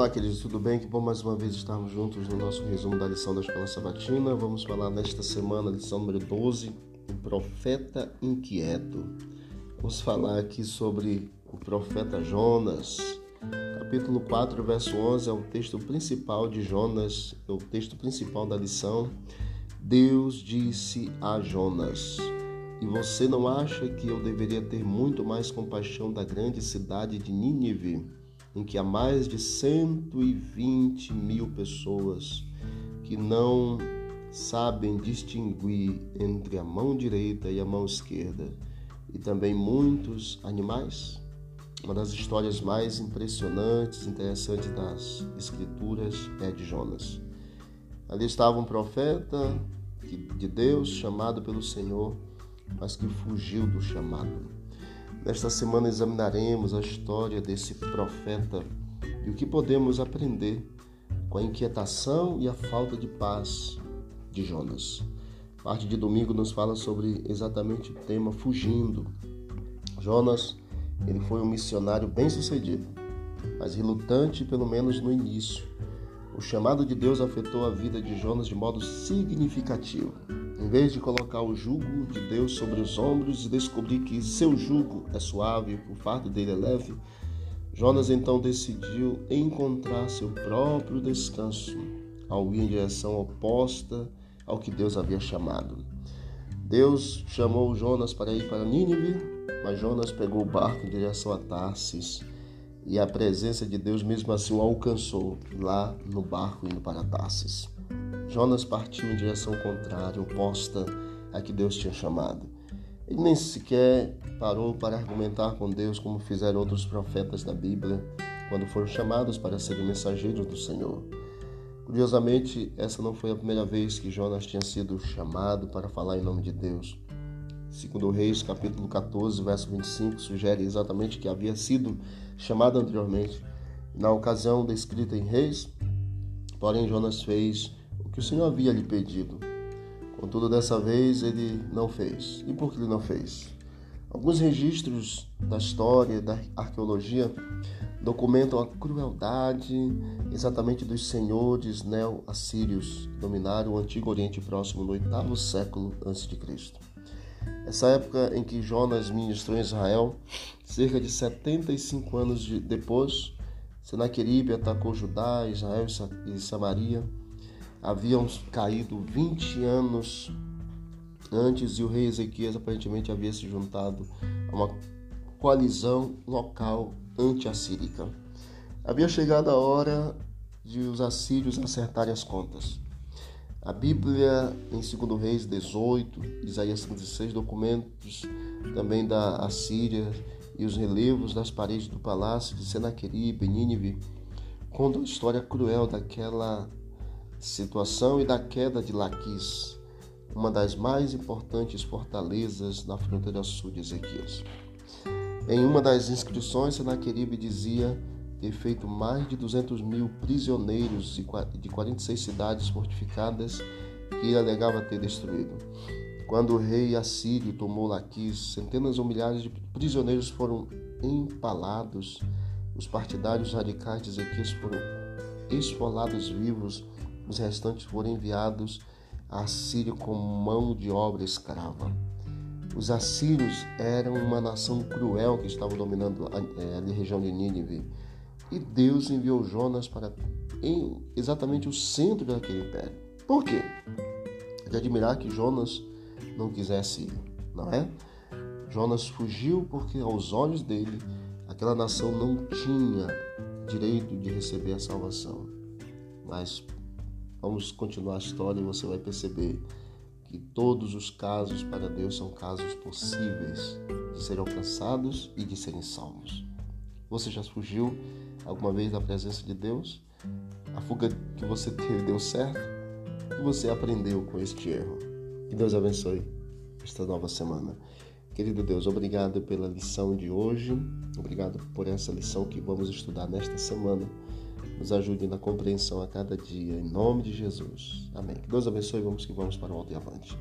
Olá, queridos, tudo bem? Que bom mais uma vez estarmos juntos no nosso resumo da lição da Escola Sabatina. Vamos falar nesta semana, lição número 12, o profeta inquieto. Vamos falar aqui sobre o profeta Jonas. Capítulo 4, verso 11 é o texto principal de Jonas, é o texto principal da lição. Deus disse a Jonas: E você não acha que eu deveria ter muito mais compaixão da grande cidade de Nínive? Em que há mais de 120 mil pessoas que não sabem distinguir entre a mão direita e a mão esquerda, e também muitos animais. Uma das histórias mais impressionantes, interessantes das Escrituras é de Jonas. Ali estava um profeta de Deus chamado pelo Senhor, mas que fugiu do chamado. Nesta semana examinaremos a história desse profeta e o que podemos aprender com a inquietação e a falta de paz de Jonas. Parte de domingo nos fala sobre exatamente o tema fugindo. Jonas, ele foi um missionário bem-sucedido, mas relutante pelo menos no início. O chamado de Deus afetou a vida de Jonas de modo significativo. Em vez de colocar o jugo de Deus sobre os ombros e descobrir que seu jugo é suave o fardo dele é leve, Jonas então decidiu encontrar seu próprio descanso ao ir em direção oposta ao que Deus havia chamado. Deus chamou Jonas para ir para Nínive, mas Jonas pegou o barco em direção a Tarsis e a presença de Deus mesmo assim o alcançou lá no barco indo para Tarsis. Jonas partiu em direção contrária, oposta a que Deus tinha chamado. Ele nem sequer parou para argumentar com Deus como fizeram outros profetas da Bíblia quando foram chamados para serem mensageiros do Senhor. Curiosamente, essa não foi a primeira vez que Jonas tinha sido chamado para falar em nome de Deus. Segundo Reis, capítulo 14, verso 25, sugere exatamente que havia sido chamado anteriormente. Na ocasião descrita em Reis, porém Jonas fez o que o Senhor havia lhe pedido. Contudo, dessa vez ele não fez. E por que ele não fez? Alguns registros da história, da arqueologia, documentam a crueldade exatamente dos senhores neo-assírios que dominaram o Antigo Oriente Próximo no oitavo século a.C. Essa época em que Jonas ministrou em Israel, cerca de 75 anos depois, Senaqueribe atacou Judá, Israel e Samaria haviam caído 20 anos antes e o rei Ezequias aparentemente havia se juntado a uma coalizão local anti-assírica. Havia chegado a hora de os assírios acertarem as contas. A Bíblia, em 2 Reis 18, Isaías 56, documentos também da Assíria e os relevos das paredes do palácio de Senaqueribe, Nínive, contam a história cruel daquela situação e da queda de Laquis, uma das mais importantes fortalezas na fronteira sul de Ezequias. Em uma das inscrições, Senaqueribe dizia ter feito mais de 200 mil prisioneiros de 46 cidades fortificadas que ele alegava ter destruído. Quando o rei assírio tomou Laquis, centenas ou milhares de prisioneiros foram empalados. Os partidários radicais de Ezequias foram esfolados vivos os restantes foram enviados à Síria como mão de obra escrava. Os assírios eram uma nação cruel que estava dominando a, é, a região de Nínive. E Deus enviou Jonas para em exatamente o centro daquele império. Por quê? De admirar que Jonas não quisesse ir, não é? Jonas fugiu porque, aos olhos dele, aquela nação não tinha direito de receber a salvação. Mas Vamos continuar a história e você vai perceber que todos os casos para Deus são casos possíveis de serem alcançados e de serem salvos. Você já fugiu alguma vez da presença de Deus? A fuga que você teve deu certo? O que você aprendeu com este erro? Que Deus abençoe esta nova semana. Querido Deus, obrigado pela lição de hoje, obrigado por essa lição que vamos estudar nesta semana nos ajude na compreensão a cada dia. Em nome de Jesus. Amém. Que Deus abençoe. Vamos que vamos para o alto e avante.